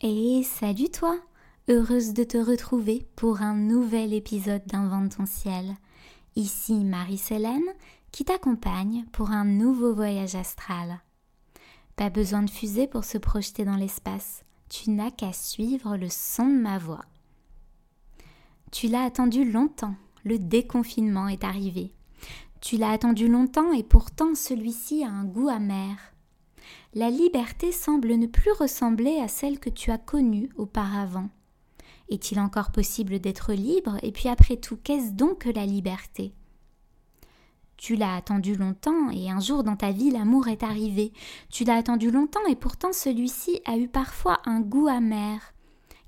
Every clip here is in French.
Et salut toi Heureuse de te retrouver pour un nouvel épisode d'Invente ton ciel. Ici Marie-Célène qui t'accompagne pour un nouveau voyage astral. Pas besoin de fusée pour se projeter dans l'espace, tu n'as qu'à suivre le son de ma voix. Tu l'as attendu longtemps, le déconfinement est arrivé. Tu l'as attendu longtemps et pourtant celui-ci a un goût amer. La liberté semble ne plus ressembler à celle que tu as connue auparavant. Est-il encore possible d'être libre Et puis après tout, qu'est-ce donc que la liberté? Tu l'as attendu longtemps et un jour dans ta vie l'amour est arrivé. Tu l'as attendu longtemps et pourtant celui-ci a eu parfois un goût amer.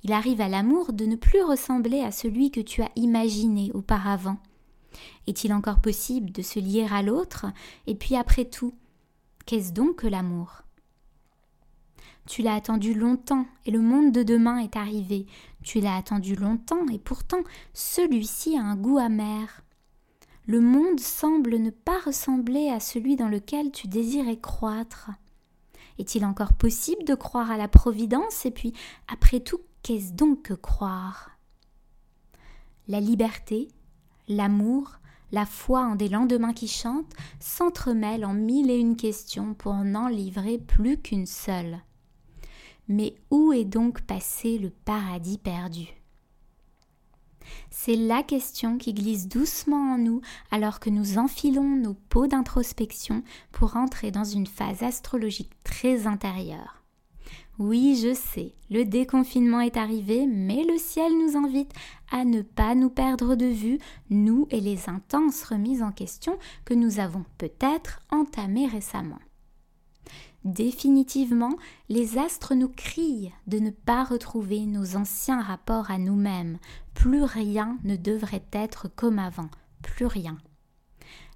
Il arrive à l'amour de ne plus ressembler à celui que tu as imaginé auparavant. Est-il encore possible de se lier à l'autre Et puis après tout, qu'est-ce donc que l'amour? Tu l'as attendu longtemps et le monde de demain est arrivé. Tu l'as attendu longtemps et pourtant celui-ci a un goût amer. Le monde semble ne pas ressembler à celui dans lequel tu désirais croître. Est-il encore possible de croire à la Providence Et puis, après tout, qu'est-ce donc que croire? La liberté, l'amour, la foi en des lendemains qui chantent s'entremêlent en mille et une questions pour n'en livrer plus qu'une seule. Mais où est donc passé le paradis perdu? C'est la question qui glisse doucement en nous alors que nous enfilons nos peaux d'introspection pour entrer dans une phase astrologique très intérieure. Oui, je sais, le déconfinement est arrivé, mais le ciel nous invite à ne pas nous perdre de vue, nous et les intenses remises en question que nous avons peut-être entamées récemment. Définitivement, les astres nous crient de ne pas retrouver nos anciens rapports à nous-mêmes. Plus rien ne devrait être comme avant, plus rien.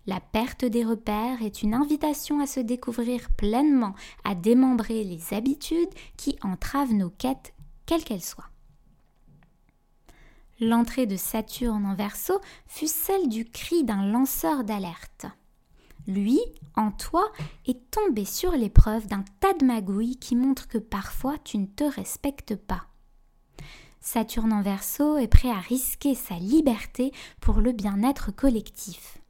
La perte des repères est une invitation à se découvrir pleinement, à démembrer les habitudes qui entravent nos quêtes, quelles qu'elles soient. L'entrée de Saturne en verso fut celle du cri d'un lanceur d'alerte. Lui, en toi, est tombé sur l'épreuve d'un tas de magouilles qui montrent que parfois tu ne te respectes pas. Saturne en verso est prêt à risquer sa liberté pour le bien-être collectif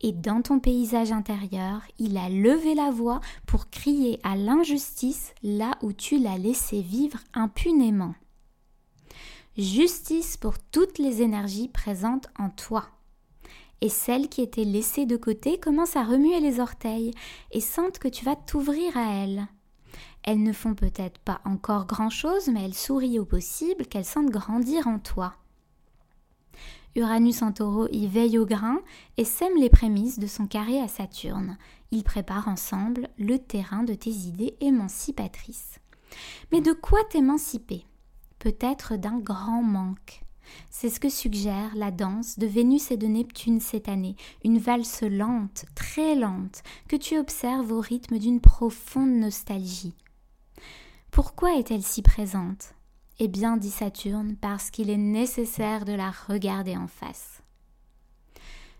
et dans ton paysage intérieur, il a levé la voix pour crier à l'injustice là où tu l'as laissé vivre impunément. Justice pour toutes les énergies présentes en toi. Et celles qui étaient laissées de côté commencent à remuer les orteils et sentent que tu vas t'ouvrir à elles. Elles ne font peut-être pas encore grand-chose, mais elles sourient au possible qu'elles sentent grandir en toi. Uranus en taureau y veille au grain et sème les prémices de son carré à Saturne. Ils préparent ensemble le terrain de tes idées émancipatrices. Mais de quoi t'émanciper? Peut-être d'un grand manque. C'est ce que suggère la danse de Vénus et de Neptune cette année, une valse lente, très lente, que tu observes au rythme d'une profonde nostalgie. Pourquoi est-elle si présente? Eh bien, dit Saturne, parce qu'il est nécessaire de la regarder en face.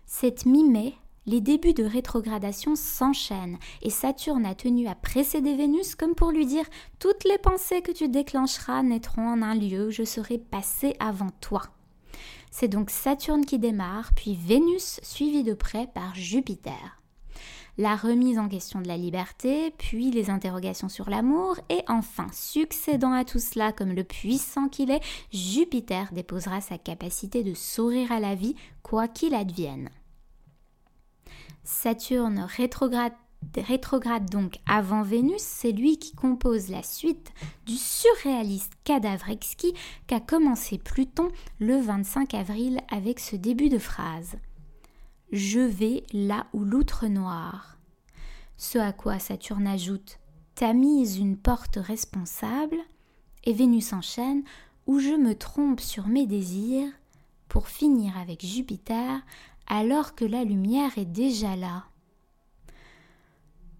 Cette mi-mai, les débuts de rétrogradation s'enchaînent et Saturne a tenu à précéder Vénus comme pour lui dire Toutes les pensées que tu déclencheras naîtront en un lieu, je serai passé avant toi. C'est donc Saturne qui démarre, puis Vénus suivi de près par Jupiter la remise en question de la liberté, puis les interrogations sur l'amour, et enfin, succédant à tout cela comme le puissant qu'il est, Jupiter déposera sa capacité de sourire à la vie, quoi qu'il advienne. Saturne rétrograde donc avant Vénus, c'est lui qui compose la suite du surréaliste cadavre exquis qu'a commencé Pluton le 25 avril avec ce début de phrase. Je vais là où l'outre noir. Ce à quoi Saturne ajoute T'as mise une porte responsable, et Vénus enchaîne où je me trompe sur mes désirs, pour finir avec Jupiter alors que la lumière est déjà là.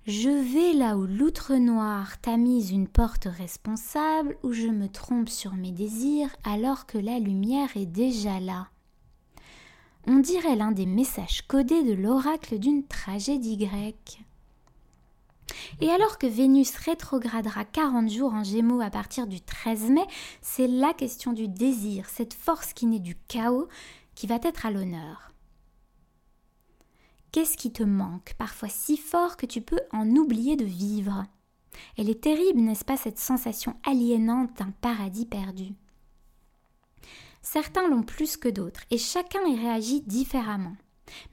Je vais là où l'outre noir t'a mise une porte responsable, où je me trompe sur mes désirs alors que la lumière est déjà là. On dirait l'un des messages codés de l'oracle d'une tragédie grecque. Et alors que Vénus rétrogradera 40 jours en Gémeaux à partir du 13 mai, c'est la question du désir, cette force qui naît du chaos, qui va être à l'honneur. Qu'est-ce qui te manque, parfois si fort que tu peux en oublier de vivre? Elle est terrible, n'est-ce pas, cette sensation aliénante d'un paradis perdu? Certains l'ont plus que d'autres, et chacun y réagit différemment.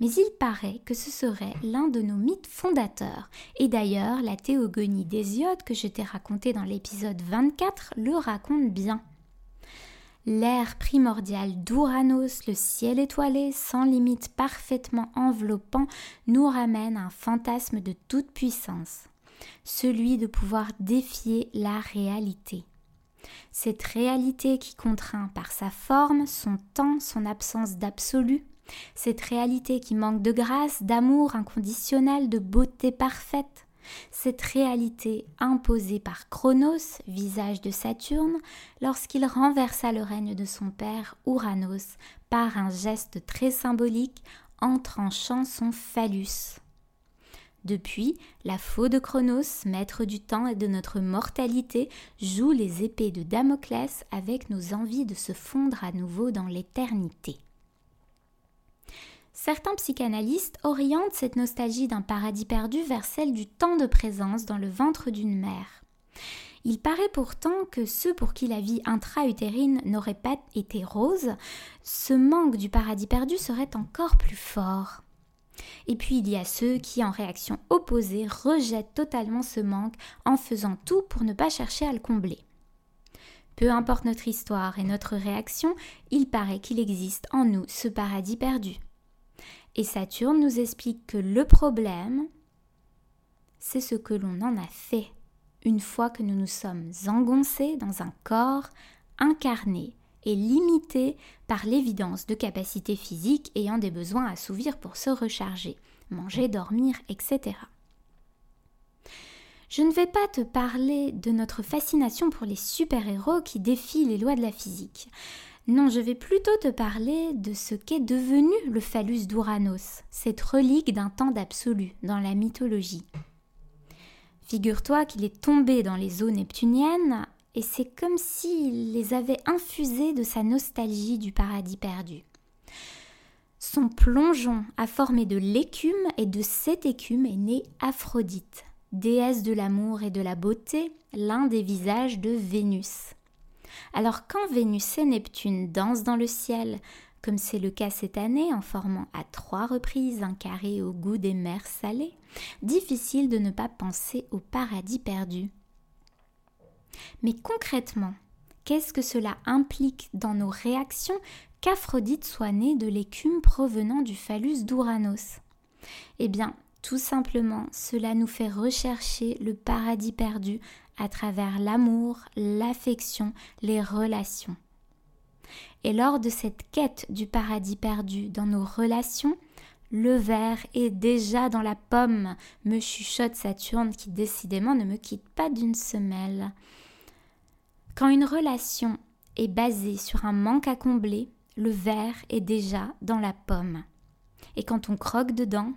Mais il paraît que ce serait l'un de nos mythes fondateurs, et d'ailleurs la théogonie d'Hésiode que je t'ai racontée dans l'épisode 24 le raconte bien. L'air primordial d'Ouranos, le ciel étoilé, sans limite parfaitement enveloppant, nous ramène à un fantasme de toute puissance, celui de pouvoir défier la réalité. Cette réalité qui contraint par sa forme, son temps, son absence d'absolu, cette réalité qui manque de grâce, d'amour inconditionnel, de beauté parfaite, cette réalité imposée par Chronos, visage de Saturne, lorsqu'il renversa le règne de son père Ouranos par un geste très symbolique en tranchant son phallus. Depuis, la faux de Chronos, maître du temps et de notre mortalité, joue les épées de Damoclès avec nos envies de se fondre à nouveau dans l'éternité. Certains psychanalystes orientent cette nostalgie d'un paradis perdu vers celle du temps de présence dans le ventre d'une mère. Il paraît pourtant que ceux pour qui la vie intra-utérine n'aurait pas été rose, ce manque du paradis perdu serait encore plus fort. Et puis il y a ceux qui, en réaction opposée, rejettent totalement ce manque en faisant tout pour ne pas chercher à le combler. Peu importe notre histoire et notre réaction, il paraît qu'il existe en nous ce paradis perdu. Et Saturne nous explique que le problème, c'est ce que l'on en a fait une fois que nous nous sommes engoncés dans un corps incarné et limité par l'évidence de capacités physiques ayant des besoins à assouvir pour se recharger, manger, dormir, etc. Je ne vais pas te parler de notre fascination pour les super-héros qui défient les lois de la physique. Non, je vais plutôt te parler de ce qu'est devenu le phallus d'Ouranos, cette relique d'un temps d'absolu dans la mythologie. Figure-toi qu'il est tombé dans les eaux neptuniennes et c'est comme s'il les avait infusés de sa nostalgie du paradis perdu. Son plongeon a formé de l'écume et de cette écume est née Aphrodite, déesse de l'amour et de la beauté, l'un des visages de Vénus. Alors quand Vénus et Neptune dansent dans le ciel, comme c'est le cas cette année en formant à trois reprises un carré au goût des mers salées, difficile de ne pas penser au paradis perdu. Mais concrètement, qu'est-ce que cela implique dans nos réactions qu'Aphrodite soit née de l'écume provenant du phallus d'Ouranos? Eh bien, tout simplement, cela nous fait rechercher le paradis perdu à travers l'amour, l'affection, les relations. Et lors de cette quête du paradis perdu dans nos relations, le verre est déjà dans la pomme, me chuchote Saturne qui décidément ne me quitte pas d'une semelle. Quand une relation est basée sur un manque à combler, le verre est déjà dans la pomme. Et quand on croque dedans,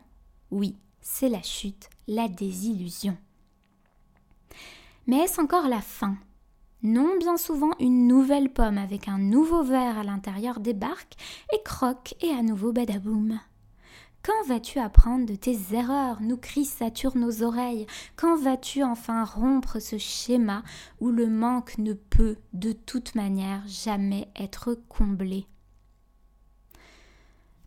oui, c'est la chute, la désillusion. Mais est-ce encore la fin? Non, bien souvent, une nouvelle pomme avec un nouveau verre à l'intérieur débarque et croque et à nouveau badaboum. Quand vas-tu apprendre de tes erreurs? nous crie Saturne aux oreilles. Quand vas-tu enfin rompre ce schéma où le manque ne peut, de toute manière, jamais être comblé?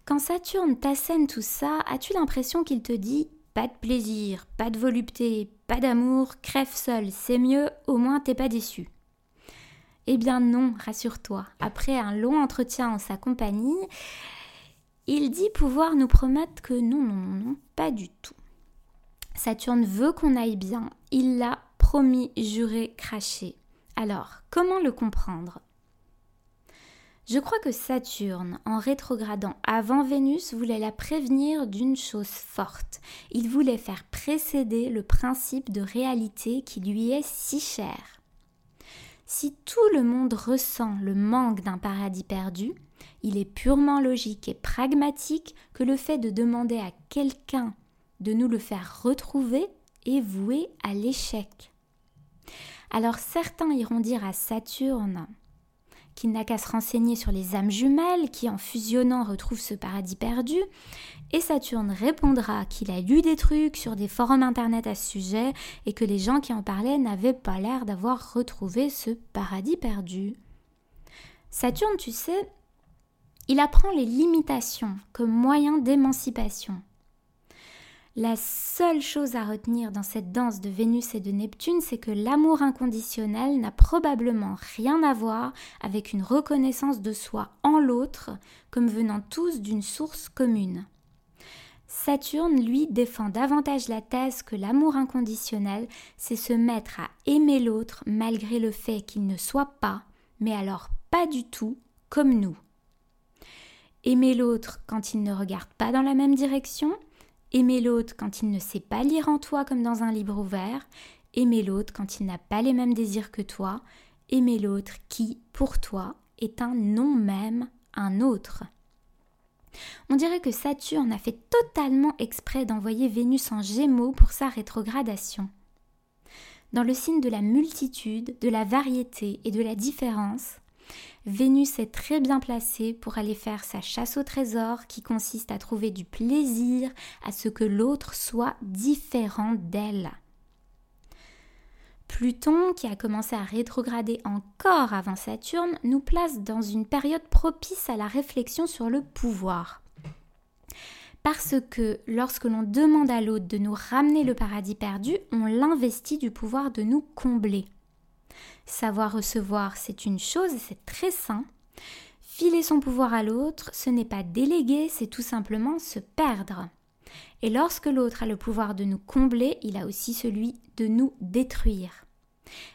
Quand Saturne t'assène tout ça, as-tu l'impression qu'il te dit pas de plaisir, pas de volupté, pas d'amour, crève seul, c'est mieux, au moins t'es pas déçu? Eh bien non, rassure-toi, après un long entretien en sa compagnie, il dit pouvoir nous promettre que non, non, non, non, pas du tout. Saturne veut qu'on aille bien, il l'a promis, juré, craché. Alors, comment le comprendre? Je crois que Saturne, en rétrogradant avant Vénus, voulait la prévenir d'une chose forte. Il voulait faire précéder le principe de réalité qui lui est si cher. Si tout le monde ressent le manque d'un paradis perdu, il est purement logique et pragmatique que le fait de demander à quelqu'un de nous le faire retrouver est voué à l'échec. Alors certains iront dire à Saturne qu'il n'a qu'à se renseigner sur les âmes jumelles qui en fusionnant retrouvent ce paradis perdu, et Saturne répondra qu'il a lu des trucs sur des forums internet à ce sujet et que les gens qui en parlaient n'avaient pas l'air d'avoir retrouvé ce paradis perdu. Saturne, tu sais, il apprend les limitations comme moyen d'émancipation. La seule chose à retenir dans cette danse de Vénus et de Neptune, c'est que l'amour inconditionnel n'a probablement rien à voir avec une reconnaissance de soi en l'autre comme venant tous d'une source commune. Saturne, lui, défend davantage la thèse que l'amour inconditionnel, c'est se mettre à aimer l'autre malgré le fait qu'il ne soit pas, mais alors pas du tout, comme nous. Aimer l'autre quand il ne regarde pas dans la même direction, aimer l'autre quand il ne sait pas lire en toi comme dans un livre ouvert, aimer l'autre quand il n'a pas les mêmes désirs que toi, aimer l'autre qui, pour toi, est un non même, un autre. On dirait que Saturne a fait totalement exprès d'envoyer Vénus en gémeaux pour sa rétrogradation. Dans le signe de la multitude, de la variété et de la différence, Vénus est très bien placée pour aller faire sa chasse au trésor qui consiste à trouver du plaisir à ce que l'autre soit différent d'elle. Pluton, qui a commencé à rétrograder encore avant Saturne, nous place dans une période propice à la réflexion sur le pouvoir. Parce que lorsque l'on demande à l'autre de nous ramener le paradis perdu, on l'investit du pouvoir de nous combler. Savoir recevoir, c'est une chose et c'est très sain. Filer son pouvoir à l'autre, ce n'est pas déléguer, c'est tout simplement se perdre. Et lorsque l'autre a le pouvoir de nous combler, il a aussi celui de nous détruire.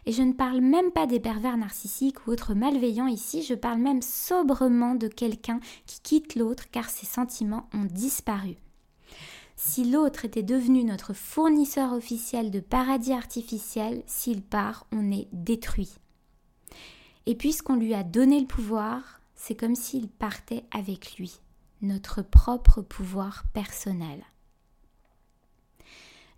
Et je ne parle même pas des pervers narcissiques ou autres malveillants ici, je parle même sobrement de quelqu'un qui quitte l'autre car ses sentiments ont disparu. Si l'autre était devenu notre fournisseur officiel de paradis artificiel, s'il part, on est détruit. Et puisqu'on lui a donné le pouvoir, c'est comme s'il partait avec lui, notre propre pouvoir personnel.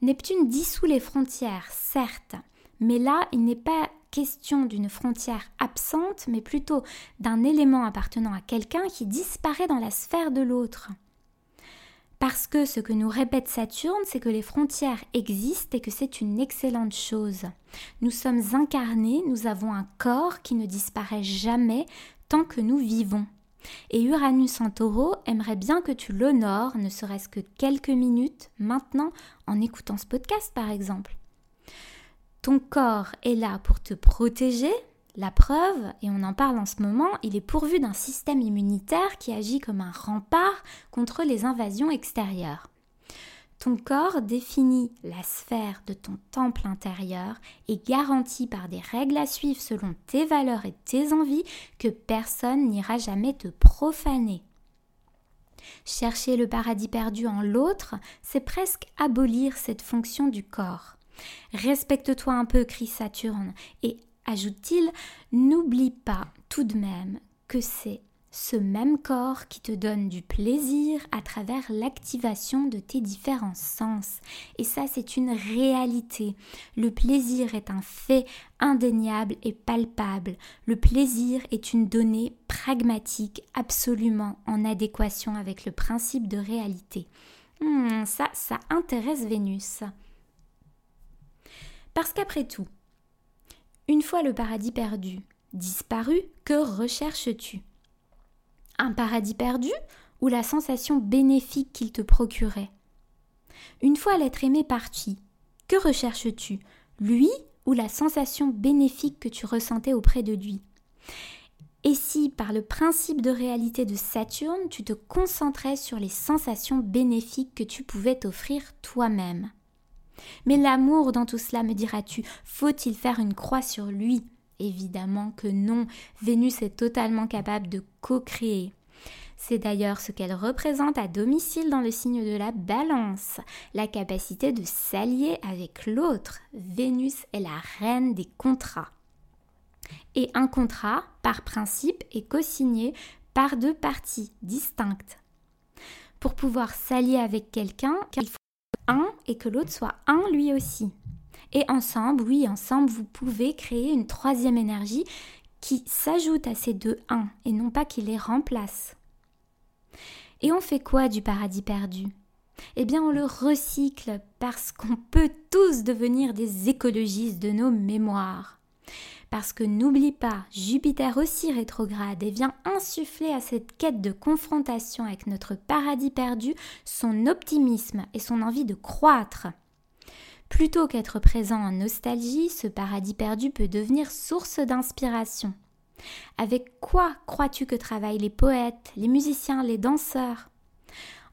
Neptune dissout les frontières, certes, mais là, il n'est pas question d'une frontière absente, mais plutôt d'un élément appartenant à quelqu'un qui disparaît dans la sphère de l'autre. Parce que ce que nous répète Saturne, c'est que les frontières existent et que c'est une excellente chose. Nous sommes incarnés, nous avons un corps qui ne disparaît jamais tant que nous vivons. Et Uranus en taureau aimerait bien que tu l'honores, ne serait-ce que quelques minutes, maintenant, en écoutant ce podcast par exemple. Ton corps est là pour te protéger, la preuve, et on en parle en ce moment, il est pourvu d'un système immunitaire qui agit comme un rempart contre les invasions extérieures. Ton corps définit la sphère de ton temple intérieur et garantit par des règles à suivre selon tes valeurs et tes envies que personne n'ira jamais te profaner. Chercher le paradis perdu en l'autre, c'est presque abolir cette fonction du corps. Respecte-toi un peu, crie Saturne, et ajoute-t-il, n'oublie pas tout de même que c'est ce même corps qui te donne du plaisir à travers l'activation de tes différents sens. Et ça, c'est une réalité. Le plaisir est un fait indéniable et palpable. Le plaisir est une donnée pragmatique, absolument en adéquation avec le principe de réalité. Hmm, ça, ça intéresse Vénus. Parce qu'après tout, une fois le paradis perdu, disparu, que recherches-tu? Un paradis perdu ou la sensation bénéfique qu'il te procurait? Une fois l'être aimé parti, que recherches-tu? Lui ou la sensation bénéfique que tu ressentais auprès de lui? Et si, par le principe de réalité de Saturne, tu te concentrais sur les sensations bénéfiques que tu pouvais t'offrir toi-même? Mais l'amour dans tout cela, me diras-tu, faut-il faire une croix sur lui? Évidemment que non, Vénus est totalement capable de co-créer. C'est d'ailleurs ce qu'elle représente à domicile dans le signe de la balance, la capacité de s'allier avec l'autre. Vénus est la reine des contrats. Et un contrat, par principe, est co-signé par deux parties distinctes. Pour pouvoir s'allier avec quelqu'un, il faut et que l'autre soit un lui aussi. Et ensemble, oui, ensemble, vous pouvez créer une troisième énergie qui s'ajoute à ces deux 1 et non pas qui les remplace. Et on fait quoi du paradis perdu? Eh bien, on le recycle parce qu'on peut tous devenir des écologistes de nos mémoires. Parce que n'oublie pas, Jupiter aussi rétrograde et vient insuffler à cette quête de confrontation avec notre paradis perdu son optimisme et son envie de croître. Plutôt qu'être présent en nostalgie, ce paradis perdu peut devenir source d'inspiration. Avec quoi crois-tu que travaillent les poètes, les musiciens, les danseurs?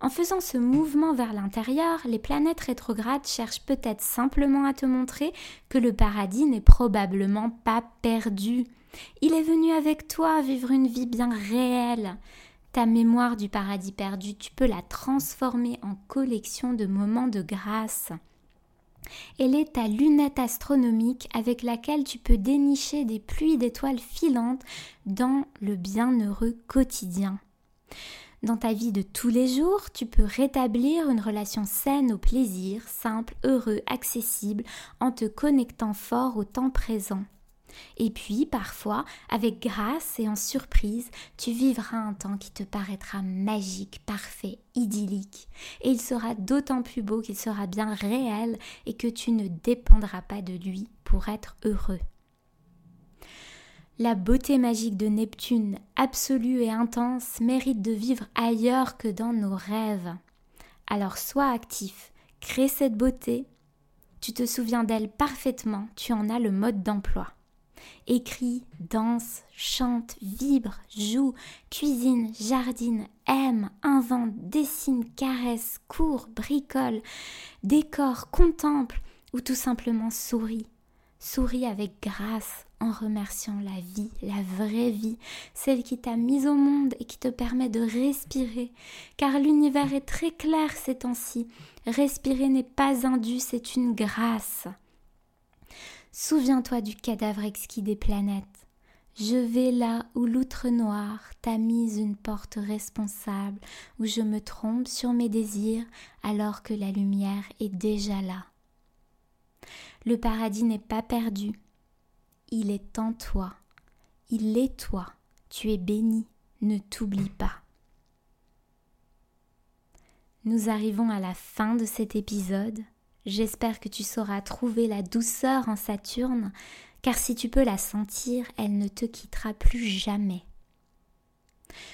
En faisant ce mouvement vers l'intérieur, les planètes rétrogrades cherchent peut-être simplement à te montrer que le paradis n'est probablement pas perdu. Il est venu avec toi vivre une vie bien réelle. Ta mémoire du paradis perdu, tu peux la transformer en collection de moments de grâce. Elle est ta lunette astronomique avec laquelle tu peux dénicher des pluies d'étoiles filantes dans le bienheureux quotidien. Dans ta vie de tous les jours, tu peux rétablir une relation saine au plaisir, simple, heureux, accessible, en te connectant fort au temps présent. Et puis, parfois, avec grâce et en surprise, tu vivras un temps qui te paraîtra magique, parfait, idyllique. Et il sera d'autant plus beau qu'il sera bien réel et que tu ne dépendras pas de lui pour être heureux. La beauté magique de Neptune, absolue et intense, mérite de vivre ailleurs que dans nos rêves. Alors sois actif, crée cette beauté. Tu te souviens d'elle parfaitement, tu en as le mode d'emploi. Écris, danse, chante, vibre, joue, cuisine, jardine, aime, invente, dessine, caresse, court, bricole, décore, contemple ou tout simplement souris. Souris avec grâce en remerciant la vie, la vraie vie, celle qui t'a mise au monde et qui te permet de respirer, car l'univers est très clair ces temps-ci. Respirer n'est pas un dû, c'est une grâce. Souviens-toi du cadavre exquis des planètes. Je vais là où l'outre noir t'a mise une porte responsable, où je me trompe sur mes désirs alors que la lumière est déjà là. Le paradis n'est pas perdu, il est en toi, il est toi, tu es béni, ne t'oublie pas. Nous arrivons à la fin de cet épisode. J'espère que tu sauras trouver la douceur en Saturne, car si tu peux la sentir, elle ne te quittera plus jamais.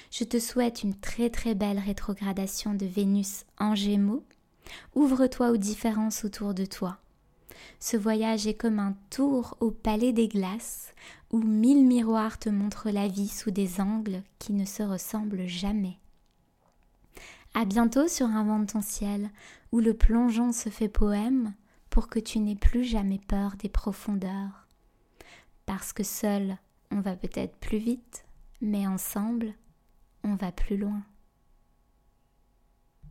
Je te souhaite une très très belle rétrogradation de Vénus en Gémeaux. Ouvre-toi aux différences autour de toi. Ce voyage est comme un tour au palais des glaces, où mille miroirs te montrent la vie sous des angles qui ne se ressemblent jamais. À bientôt sur Invente ton ciel, où le plongeon se fait poème pour que tu n'aies plus jamais peur des profondeurs. Parce que seul, on va peut-être plus vite, mais ensemble, on va plus loin.